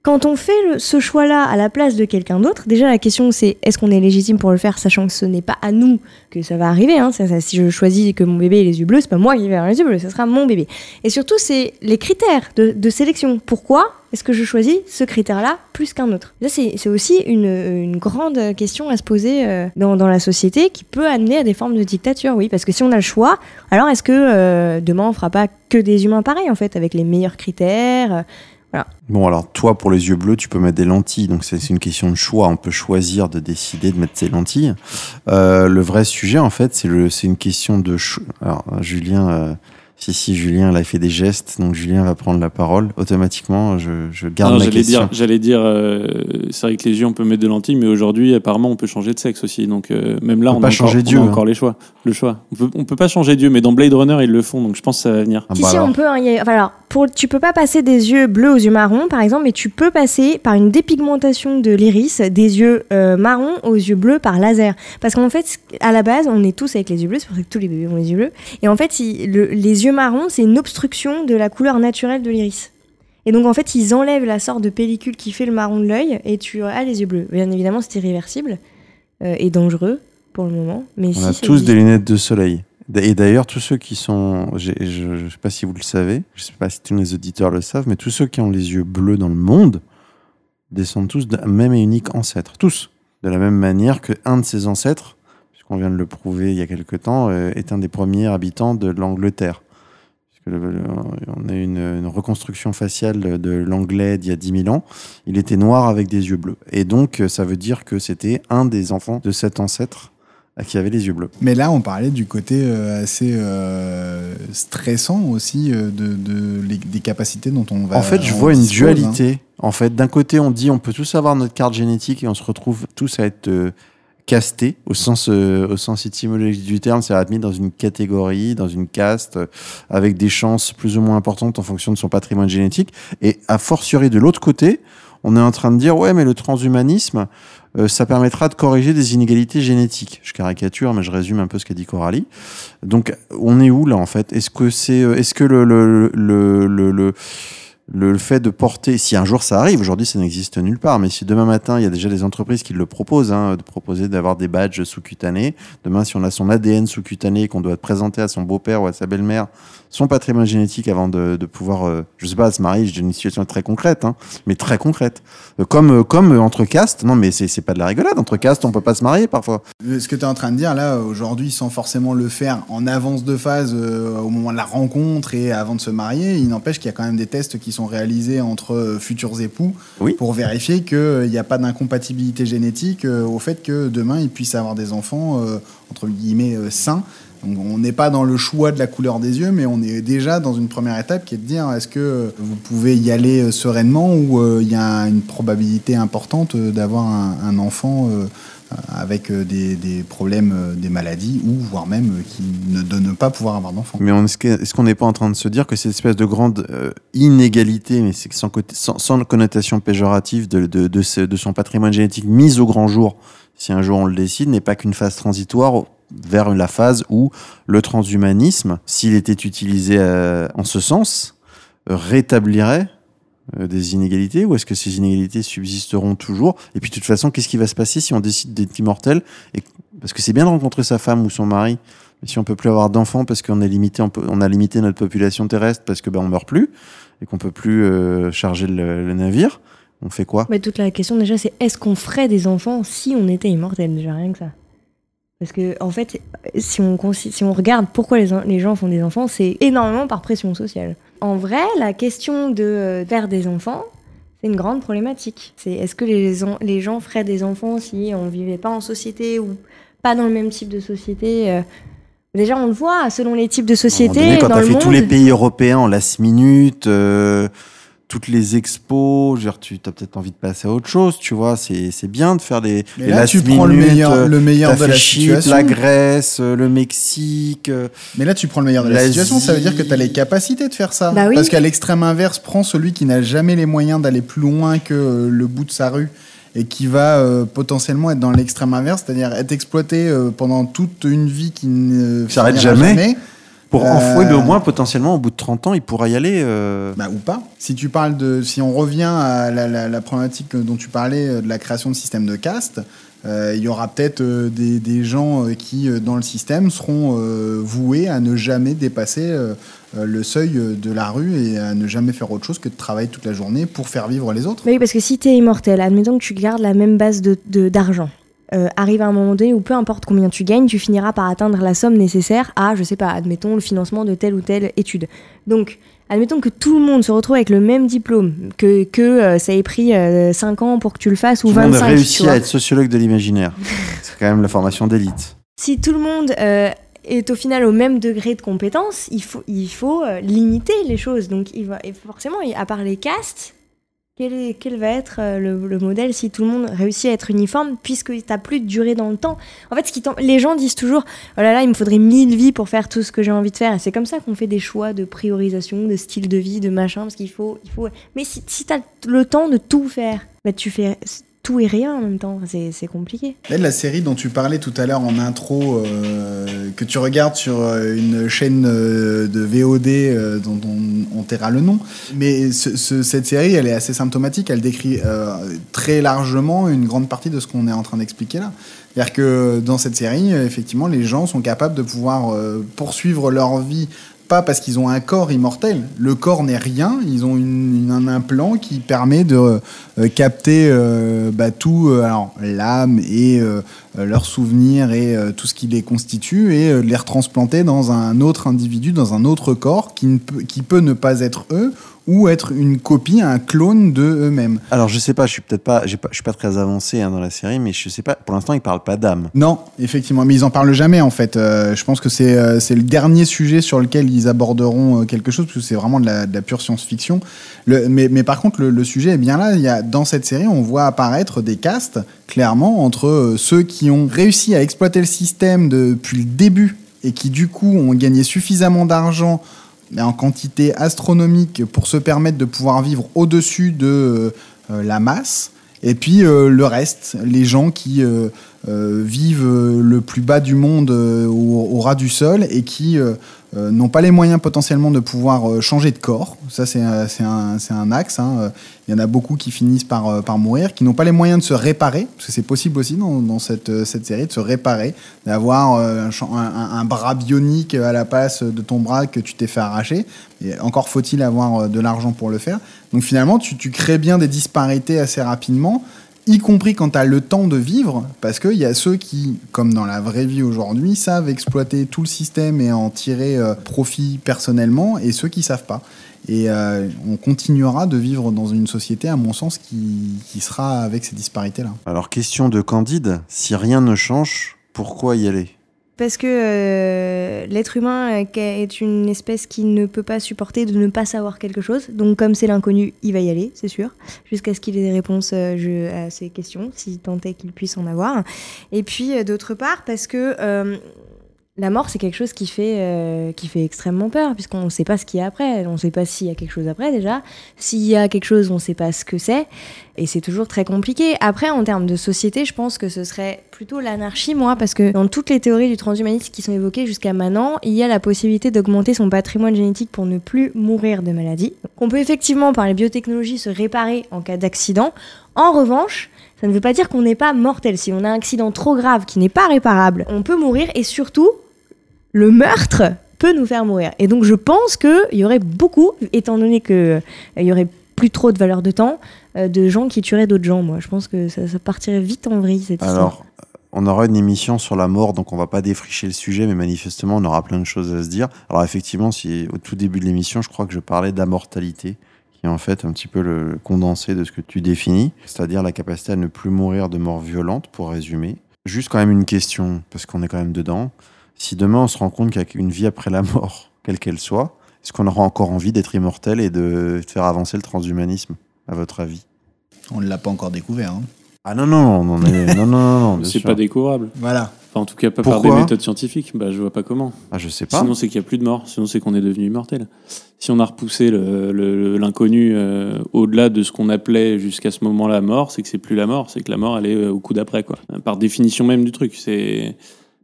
quand on fait ce choix-là à la place de quelqu'un d'autre, déjà la question c'est est-ce qu'on est légitime pour le faire, sachant que ce n'est pas à nous que ça va arriver. Hein, si je choisis que mon bébé ait les yeux bleus, c'est pas moi qui vais avoir les yeux bleus, ce sera mon bébé. Et surtout, c'est les critères de, sélection. Pourquoi est-ce que je choisis ce critère-là plus qu'un autre? Là, c'est aussi une, grande question à se poser euh, dans, la société qui peut amener à des formes de dictature, oui. Parce que si on a le choix, alors est-ce que euh, demain on fera pas que des humains pareils, en fait, avec les meilleurs critères Bon, alors toi, pour les yeux bleus, tu peux mettre des lentilles, donc c'est une question de choix. On peut choisir de décider de mettre ses lentilles. Euh, le vrai sujet, en fait, c'est le, c'est une question de. Alors, Julien, euh, si si, Julien, là, il fait des gestes, donc Julien va prendre la parole. Automatiquement, je, je garde Non, ma J'allais question. dire, j'allais dire euh, c'est vrai que les yeux, on peut mettre de lentilles, mais aujourd'hui, apparemment, on peut changer de sexe aussi. Donc, euh, même là, On on, peut a pas changer encore, Dieu, on a hein. encore les choix. Le choix. On peut, on peut pas changer Dieu, mais dans Blade Runner, ils le font, donc je pense que ça va venir. Ah si, bah si, alors. on peut. hein, il y a- enfin, alors, pour, tu peux pas passer des yeux bleus aux yeux marrons, par exemple, mais tu peux passer par une dépigmentation de l'iris des yeux euh, marrons aux yeux bleus par laser. Parce qu'en fait, à la base, on est tous avec les yeux bleus, c'est pour ça que tous les bébés ont les yeux bleus. Et en fait, il- le- les yeux marrons, c'est une obstruction de la couleur naturelle de l'iris. Et donc, en fait, ils enlèvent la sorte de pellicule qui fait le marron de l'œil et tu as les yeux bleus. Bien évidemment, c'est irréversible euh, et dangereux pour le moment. Mais On si, a tous des lunettes de soleil. Et d'ailleurs, tous ceux qui sont, je ne sais pas si vous le savez, je sais pas si tous les auditeurs le savent, mais tous ceux qui ont les yeux bleus dans le monde descendent tous d'un même et unique ancêtre. Tous. De la même manière que un de ces ancêtres, puisqu'on vient de le prouver il y a quelque temps, euh, est un des premiers habitants de l'Angleterre. On a une, une reconstruction faciale de l'anglais d'il y a 10 000 ans. Il était noir avec des yeux bleus. Et donc, euh, ça veut dire que c'était un des enfants de cet ancêtre qui avait les yeux bleus. Mais là, on parlait du côté euh, assez euh, stressant aussi euh, de, de- les- des capacités dont on va. En fait, je vois une dispose, hein. dualité. En fait, d'un côté, on dit on peut tous avoir notre carte génétique et on se retrouve tous à être euh, castés au sens euh, au sens étymologique du terme, c'est-à-dire admis dans une catégorie, dans une caste, avec des chances plus ou moins importantes en fonction de son patrimoine génétique. Et a fortiori de l'autre côté, on est en train de dire ouais, mais le transhumanisme, euh, ça permettra de corriger des inégalités génétiques. Je caricature, mais je résume un peu ce qu'a dit Coralie. Donc, on est où là en fait? Est-ce que c'est, euh, est-ce que le le, le, le, le fait de porter, si un jour ça arrive, aujourd'hui ça n'existe nulle part, mais si demain matin il y a déjà des entreprises qui le proposent, hein, de proposer d'avoir des badges sous-cutanés, demain si on a son ADN sous-cutané qu'on doit présenter à son beau-père ou à sa belle-mère, son patrimoine génétique avant de, pouvoir, euh, je sais pas, se marier, j'ai une situation très concrète, hein, mais très concrète. Euh, comme, euh, comme entre castes, non mais c'est pas de la rigolade, entre castes on peut pas se marier parfois. Euh, Ce que tu es en train de dire là, aujourd'hui, sans forcément le faire en avance de phase au moment de la rencontre et avant de se marier, il n'empêche qu'il y a quand même des tests qui sont réalisés entre euh, futurs époux Oui. pour vérifier qu'il n'y a pas d'incompatibilité génétique euh, au fait que demain ils puissent avoir des enfants, euh, entre guillemets, euh, sains. Donc, on n'est pas dans le choix de la couleur des yeux, mais on est déjà dans une première étape qui est de dire est-ce que euh, vous pouvez y aller euh, sereinement ou euh, il y a une probabilité importante euh, d'avoir un, un enfant euh, avec euh, des, des problèmes, euh, des maladies, ou voire même euh, qui ne de pas pouvoir avoir d'enfant. Mais est-ce qu'on n'est pas en train de se dire que cette espèce de grande inégalité, mais c'est sans, sans, sans connotation péjorative de, de, son patrimoine génétique mise au grand jour, si un jour on le décide, n'est pas qu'une phase transitoire vers la phase où le transhumanisme, s'il était utilisé en ce sens, rétablirait des inégalités ou est-ce que ces inégalités subsisteront toujours Et puis de toute façon, qu'est-ce qui va se passer si on décide d'être immortel Parce que c'est bien de rencontrer sa femme ou son mari, mais si on peut plus avoir d'enfants parce qu'on est limité, on a limité notre population terrestre parce que ben on meurt plus et qu'on peut plus euh, charger le, le navire, on fait quoi? Mais toute la question déjà, c'est est-ce qu'on ferait des enfants si on était immortel? Déjà, rien que ça. Parce que, en fait, si on, si on regarde pourquoi les, les gens font des enfants, c'est énormément par pression sociale. En vrai, la question de euh, faire des enfants, c'est une grande problématique. C'est est-ce que les, les gens feraient des enfants si on vivait pas en société ou pas dans le même type de société euh, Déjà, on le voit, selon les types de sociétés, donné, quand dans le fait monde. tous les pays européens en last minute, euh, toutes les expos, je veux dire, tu as peut-être envie de passer à autre chose, tu vois. C'est c'est bien de faire les, Mais les là, last tu prends le meilleur, euh, le meilleur t'as de fait la situation. la Grèce, euh, le Mexique. euh, Mais là, tu prends le meilleur de la situation, ça veut dire que tu as les capacités de faire ça. Bah oui. Parce qu'à l'extrême inverse, prends celui qui n'a jamais les moyens d'aller plus loin que le bout de sa rue et qui va euh, potentiellement être dans l'extrême inverse, c'est-à-dire être exploité euh, pendant toute une vie qui ne s'arrête jamais. Pour Euh, enfouir, mais au moins, potentiellement, au bout de 30 ans, il pourra y aller. euh, Bah, ou pas. Si tu parles de, si on revient à la, la- la problématique dont tu parlais euh, de la création de systèmes de caste, euh, il y aura peut-être euh, des, des gens euh, qui, euh, dans le système, seront euh, voués à ne jamais dépasser euh, euh, le seuil euh, de la rue et à ne jamais faire autre chose que de travailler toute la journée pour faire vivre les autres. Bah oui, parce que si t'es immortel, admettons que tu gardes la même base de- de- d'argent. Euh, arrive à un moment donné où peu importe combien tu gagnes, tu finiras par atteindre la somme nécessaire à, je sais pas, admettons, le financement de telle ou telle étude. Donc, admettons que tout le monde se retrouve avec le même diplôme, que, que euh, ça ait pris 5 ans pour que tu le fasses ou Tout le 25 monde a réussi à être sociologue de l'imaginaire. C'est quand même la formation d'élite. Si tout le monde euh, est au final au même degré de compétence, il faut, il faut euh, limiter les choses. Donc, il va, et forcément, à part les castes, quel, va être euh, le, le modèle si tout le monde réussit à être uniforme, puisque tu n'as plus de durée dans le temps? En fait, les gens disent toujours Oh là là, il me faudrait mille vies pour faire tout ce que j'ai envie de faire. C'est comme ça qu'on fait des choix de priorisation, de style de vie, de machin, parce qu'il faut, il faut. Mais si, si le temps de tout faire, bah, tu fais tout et rien en même temps. C'est compliqué. Là, la série dont tu parlais tout à l'heure en intro, euh, que tu regardes sur euh, une chaîne euh, de VOD euh, dont on, on le nom, mais ce- ce- cette série, elle est assez symptomatique. Elle décrit euh, très largement une grande partie de ce qu'on est en train d'expliquer là. C'est-à-dire que dans cette série, effectivement, les gens sont capables de pouvoir poursuivre leur vie parce qu'ils ont un corps immortel. Le corps n'est rien. Ils ont un implant qui permet de euh, capter euh, bah, tout, euh, l'âme et leurs souvenirs et tout ce qui les constitue et euh, les retransplanter dans un autre individu, dans un autre corps qui peut ne pas être eux ou être une copie, un clone de eux-mêmes. Alors je sais pas, je suis peut-être pas, je suis pas très avancé hein, dans la série, mais je sais pas. Pour l'instant, ils parlent pas d'âme. Non, effectivement, mais ils en parlent jamais en fait. Euh, je pense que c'est euh, le dernier sujet sur lequel ils aborderont euh, quelque chose parce que c'est vraiment de la, de la pure science-fiction. Mais, mais par contre, le, le sujet est bien là. Il y a, dans cette série, on voit apparaître des castes clairement entre euh, ceux qui ont réussi à exploiter le système depuis le début et qui du coup ont gagné suffisamment d'argent en quantité astronomique pour se permettre de pouvoir vivre au-dessus de euh, la masse. Et puis euh, le reste, les gens qui euh, vivent euh, le plus bas du monde euh, au, ras du sol et qui euh, n'ont pas les moyens potentiellement de pouvoir changer de corps. Ça, c'est un, un axe. hein. Il y en a beaucoup qui finissent par, par mourir, qui n'ont pas les moyens de se réparer, parce que c'est possible aussi dans, dans cette, cette série de se réparer, d'avoir un, un- bras bionique à la place de ton bras que tu t'es fait arracher. Et encore faut-il avoir de l'argent pour le faire. Donc finalement, tu, tu crées bien des disparités assez rapidement y compris quand tu as le temps de vivre, parce qu'il y a ceux qui, comme dans la vraie vie aujourd'hui, savent exploiter tout le système et en tirer euh, profit personnellement, et ceux qui savent pas. Et euh, on continuera de vivre dans une société, à mon sens, qui, qui sera avec ces disparités-là. Alors question de Candide, si rien ne change, pourquoi y aller? Parce que euh, l'être humain euh, est une espèce qui ne peut pas supporter de ne pas savoir quelque chose. Donc comme c'est l'inconnu, il va y aller, c'est sûr, jusqu'à ce qu'il ait des réponses euh, à ces questions, si tant est qu'il puisse en avoir. Et puis d'autre part, parce que la mort, c'est quelque chose qui fait, euh, qui fait extrêmement peur, puisqu'on ne sait pas ce qu'il y a après. On ne sait pas s'il y a quelque chose après déjà. S'il y a quelque chose, on ne sait pas ce que c'est. Et c'est toujours très compliqué. Après, en termes de société, je pense que ce serait plutôt l'anarchie, moi, parce que dans toutes les théories du transhumanisme qui sont évoquées jusqu'à maintenant, il y a la possibilité d'augmenter son patrimoine génétique pour ne plus mourir de maladie. On peut effectivement, par les biotechnologies, se réparer en cas d'accident. En revanche, ça ne veut pas dire qu'on n'est pas mortel. Si on a un accident trop grave qui n'est pas réparable, on peut mourir et surtout, le meurtre peut nous faire mourir. Et donc je pense qu'il y aurait beaucoup, étant donné qu'il il y aurait plus trop de valeur de temps, euh, de gens qui tueraient d'autres gens. Moi, je pense que ça, partirait vite en vrille cette histoire. Alors, on aura une émission sur la mort, donc on va pas défricher le sujet, mais manifestement, on aura plein de choses à se dire. Alors effectivement, si au tout début de l'émission, je crois que je parlais d'immortalité, qui est en fait un petit peu le condensé de ce que tu définis, c'est-à-dire la capacité à ne plus mourir de mort violente, pour résumer. Juste quand même une question, parce qu'on est quand même dedans. Si demain on se rend compte qu'il y a une vie après la mort, quelle qu'elle soit, est-ce qu'on aura encore envie d'être immortel et de faire avancer le transhumanisme, à votre avis? On ne l'a pas encore découvert. hein. Ah non, non, on en est... non, non, non, non, bien C'est pas découvrable. Voilà. Enfin, en tout cas, pas par des méthodes scientifiques. Bah, je vois pas comment. Ah, je sais pas. Sinon, c'est qu'il n'y a plus de mort. Sinon, c'est qu'on est devenu immortel. Si on a repoussé l'inconnu euh, au-delà de ce qu'on appelait jusqu'à ce moment-là mort, c'est que c'est plus la mort. C'est que la mort, elle est euh, au coup d'après, quoi. Par définition même du truc. C'est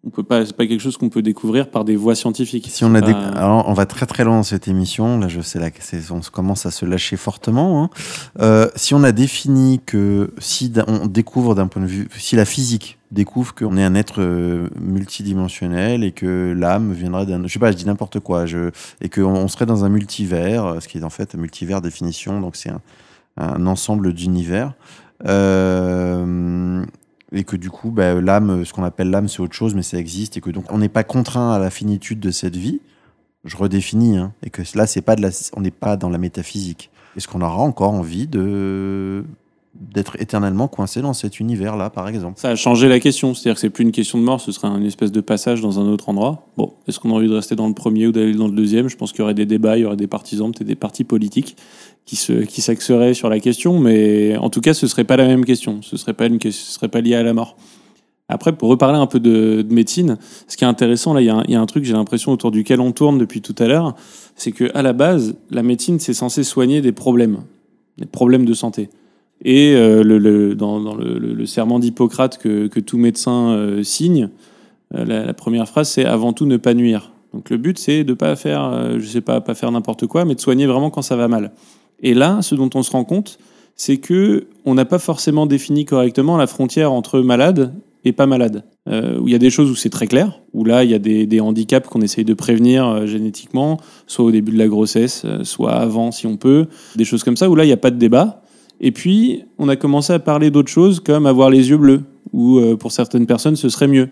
on peut pas. C'est pas quelque chose qu'on peut découvrir par des voies scientifiques. Si on a pas- Alors, on va très très loin dans cette émission. Là, je sais c'est- on commence à se lâcher fortement. hein. Euh, si on a défini que si on découvre d'un point de vue, si la physique découvre qu'on est un être euh, multidimensionnel et que l'âme viendra d'un, je sais pas, je dis n'importe quoi, je... et qu'on on serait dans un multivers, euh, ce qui est en fait un multivers définition, donc c'est un, un ensemble d'univers. Euh, et que du coup, bah, l'âme, ce qu'on appelle l'âme, c'est autre chose, mais ça existe, et que donc on n'est pas contraint à la finitude de cette vie. Je redéfinis, hein, et que là, c'est pas de la, on n'est pas dans la métaphysique. Est-ce qu'on aura encore envie de d'être éternellement coincé dans cet univers-là, par exemple. Ça a changé la question, c'est-à-dire que c'est plus une question de mort, ce serait une espèce de passage dans un autre endroit. Bon, est-ce qu'on a envie de rester dans le premier ou d'aller dans le deuxième? Je pense qu'il y aurait des débats, il y aurait des partisans, peut-être des partis politiques qui s'axeraient sur la question, mais en tout cas, ce serait pas la même question. Ce serait pas une, serait pas lié à la mort. Après, pour reparler un peu de, médecine, ce qui est intéressant, là, il y, y, a un truc, j'ai l'impression, autour duquel on tourne depuis tout à l'heure, c'est que à la base, la médecine, c'est censé soigner des problèmes, des problèmes de santé. Et euh, le, dans, le, serment d'Hippocrate que, que, tout médecin euh, signe, euh, la, première phrase c'est avant tout ne pas nuire. Donc le but c'est de pas faire, je sais pas, pas faire n'importe quoi, mais de soigner vraiment quand ça va mal. Et là, ce dont on se rend compte, c'est que on n'a pas forcément défini correctement la frontière entre malade et pas malade. où il y a des choses où c'est très clair, où là il y a des, des handicaps qu'on essaye de prévenir génétiquement, soit au début de la grossesse, soit avant si on peut, des choses comme ça, où là il n'y a pas de débat. Et puis, on a commencé à parler d'autres choses comme avoir les yeux bleus, ou euh, pour certaines personnes, ce serait mieux.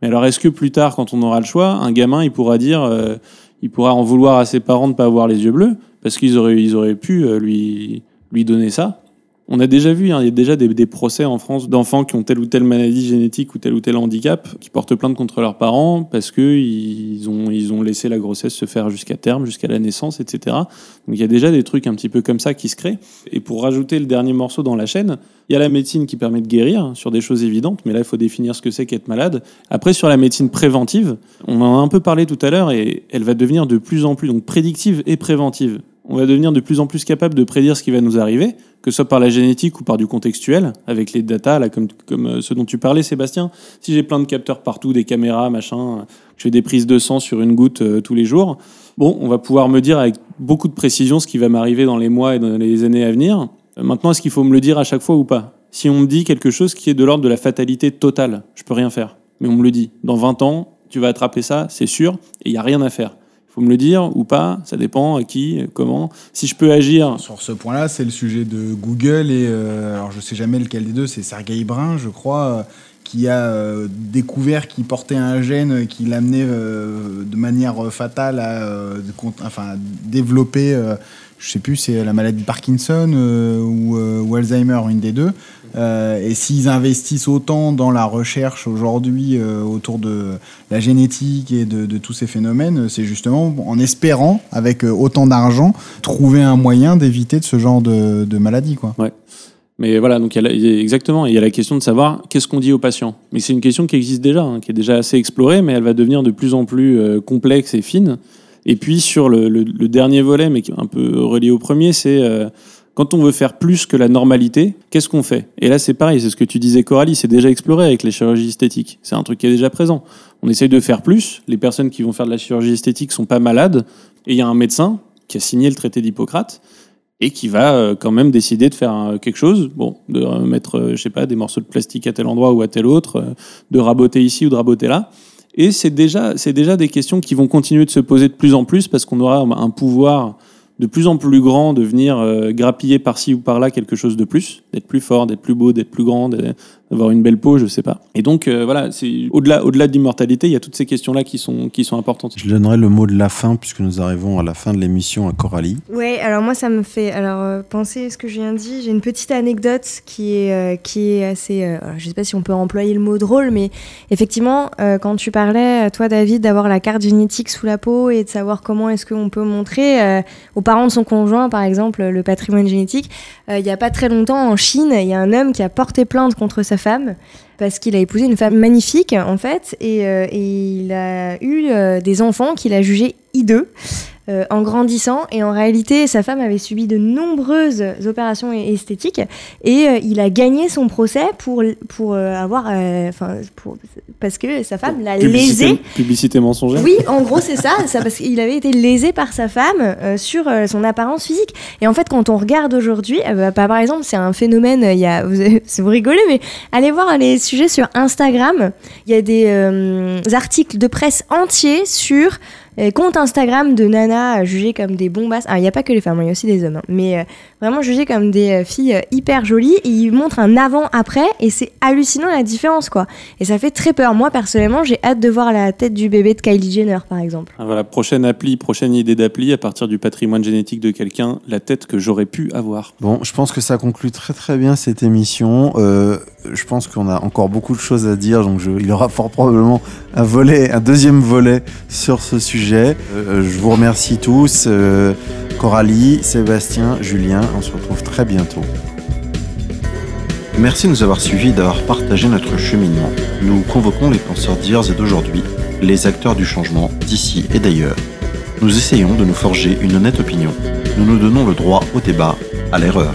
Mais alors, est-ce que plus tard, quand on aura le choix, un gamin, il pourra dire, euh, il pourra en vouloir à ses parents de ne pas avoir les yeux bleus, parce qu'ils auraient, ils auraient pu euh, lui, lui donner ça? On a déjà vu, hein, il y a déjà des, procès en France d'enfants qui ont telle ou telle maladie génétique ou tel ou tel handicap, qui portent plainte contre leurs parents parce qu'ils ont, ils ont laissé la grossesse se faire jusqu'à terme, jusqu'à la naissance, etc. Donc il y a déjà des trucs un petit peu comme ça qui se créent. Et pour rajouter le dernier morceau dans la chaîne, il y a la médecine qui permet de guérir sur des choses évidentes, mais là il faut définir ce que c'est qu'être malade. Après sur la médecine préventive, on en a un peu parlé tout à l'heure et elle va devenir de plus en plus donc prédictive et préventive on va devenir de plus en plus capable de prédire ce qui va nous arriver, que ce soit par la génétique ou par du contextuel, avec les data, là, comme, euh, ce dont tu parlais, Sébastien. Si j'ai plein de capteurs partout, des caméras, machin, je fais des prises de sang sur une goutte euh, tous les jours, bon, on va pouvoir me dire avec beaucoup de précision ce qui va m'arriver dans les mois et dans les années à venir. Euh, maintenant, est-ce qu'il faut me le dire à chaque fois ou pas? Si on me dit quelque chose qui est de l'ordre de la fatalité totale, je peux rien faire. Mais on me le dit. Dans 20 ans, tu vas attraper ça, c'est sûr, et il n'y a rien à faire faut me le dire ou pas, ça dépend à qui, comment. Si je peux agir. Sur ce point-là, c'est le sujet de Google et euh, alors je sais jamais lequel des deux, c'est Sergey Brin, je crois, euh, qui a euh, découvert qu'il portait un gène qui l'amenait de manière fatale à, développer, je sais plus, c'est la maladie de Parkinson ou, ou, Alzheimer, une des deux. Euh, et s'ils investissent autant dans la recherche aujourd'hui euh, autour de la génétique et de, tous ces phénomènes, c'est justement en espérant, avec euh, autant d'argent, trouver un moyen d'éviter ce genre de, maladie. Quoi. Ouais. Mais voilà, donc il y a exactement, il y a la question de savoir qu'est-ce qu'on dit aux patients. Mais c'est une question qui existe déjà, hein, qui est déjà assez explorée, mais elle va devenir de plus en plus complexe et fine. Et puis sur le, dernier volet, mais qui est un peu relié au premier, c'est quand on veut faire plus que la normalité, qu'est-ce qu'on fait? Et là, c'est pareil, c'est ce que tu disais, Coralie, c'est déjà exploré avec les chirurgies esthétiques. C'est un truc qui est déjà présent. On essaye de faire plus. Les personnes qui vont faire de la chirurgie esthétique sont pas malades. Et il y a un médecin qui a signé le traité d'Hippocrate et qui va euh, quand même décider de faire euh, quelque chose, bon, de mettre, euh, je sais pas, des morceaux de plastique à tel endroit ou à tel autre, de raboter ici ou de raboter là. Et c'est déjà, c'est déjà des questions qui vont continuer de se poser de plus en plus parce qu'on aura un pouvoir de plus en plus grand, de venir euh, grappiller par-ci ou par-là quelque chose de plus, d'être plus fort, d'être plus beau, d'être plus grand, d'avoir une belle peau, je sais pas. Et donc euh, voilà, c'est au-delà au-delà de l'immortalité, il y a toutes ces questions-là qui sont qui sont importantes. Je donnerai le mot de la fin puisque nous arrivons à la fin de l'émission à Coralie. Ouais, alors moi ça me fait alors euh, penser à ce que je viens de dire, j'ai une petite anecdote qui est qui est assez je sais pas si on peut employer le mot drôle mais effectivement quand tu parlais toi David d'avoir la carte génétique sous la peau et de savoir comment est-ce qu'on peut montrer aux parents de son conjoint, par exemple, le patrimoine génétique. Euh, il n'y a pas très longtemps, en Chine, il y a un homme qui a porté plainte contre sa femme parce qu'il a épousé une femme magnifique, en fait, et, euh, il a eu euh, des enfants qu'il a jugés hideux. Euh, en grandissant. Et en réalité, sa femme avait subi de nombreuses opérations esthétiques et euh, il a gagné son procès pour, pour euh, avoir. Enfin, parce que sa femme l'a lésé. Publicité mensongère Oui, en gros, c'est ça, ça. Parce qu'il avait été lésé par sa femme sur son apparence physique. Et en fait, quand on regarde aujourd'hui, bah, par exemple, c'est un phénomène. Il y a, vous, vous rigolez, mais allez voir les sujets sur Instagram. Il y a des articles de presse entiers sur compte Instagram de nanas jugées comme des bombasses. Ah, il n'y a pas que les femmes, il y a aussi des hommes. Hein. Mais euh, vraiment jugées comme des euh, filles euh, hyper jolies. Et ils montrent un avant-après et c'est hallucinant la différence, quoi. Et ça fait très peur. Moi, personnellement, j'ai hâte de voir la tête du bébé de Kylie Jenner, par exemple. Ah, voilà, prochaine appli, prochaine idée d'appli à partir du patrimoine génétique de quelqu'un, la tête que j'aurais pu avoir. Bon, je pense que ça conclut très très bien cette émission. Euh, je pense qu'on a encore beaucoup de choses à dire, donc je- il y aura fort probablement un volet, un deuxième volet sur ce sujet. Euh, je vous remercie tous, euh, Coralie, Sébastien, Julien. On se retrouve très bientôt. Merci de nous avoir suivis et d'avoir partagé notre cheminement. Nous convoquons les penseurs d'hier et d'aujourd'hui, les acteurs du changement d'ici et d'ailleurs. Nous essayons de nous forger une honnête opinion. Nous nous donnons le droit au débat, à l'erreur.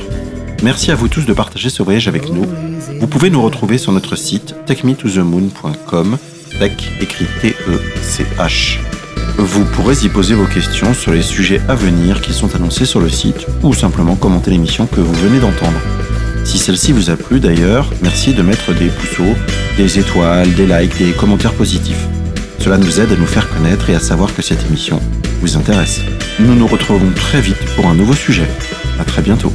Merci à vous tous de partager ce voyage avec nous. Vous pouvez nous retrouver sur notre site techmetothemoon.com, tech écrit T-E-C-H. Vous pourrez y poser vos questions sur les sujets à venir qui sont annoncés sur le site ou simplement commenter l'émission que vous venez d'entendre. Si celle-ci vous a plu d'ailleurs, merci de mettre des pouceaux, des étoiles, des likes, des commentaires positifs. Cela nous aide à nous faire connaître et à savoir que cette émission vous intéresse. Nous nous retrouvons très vite pour un nouveau sujet. À très bientôt.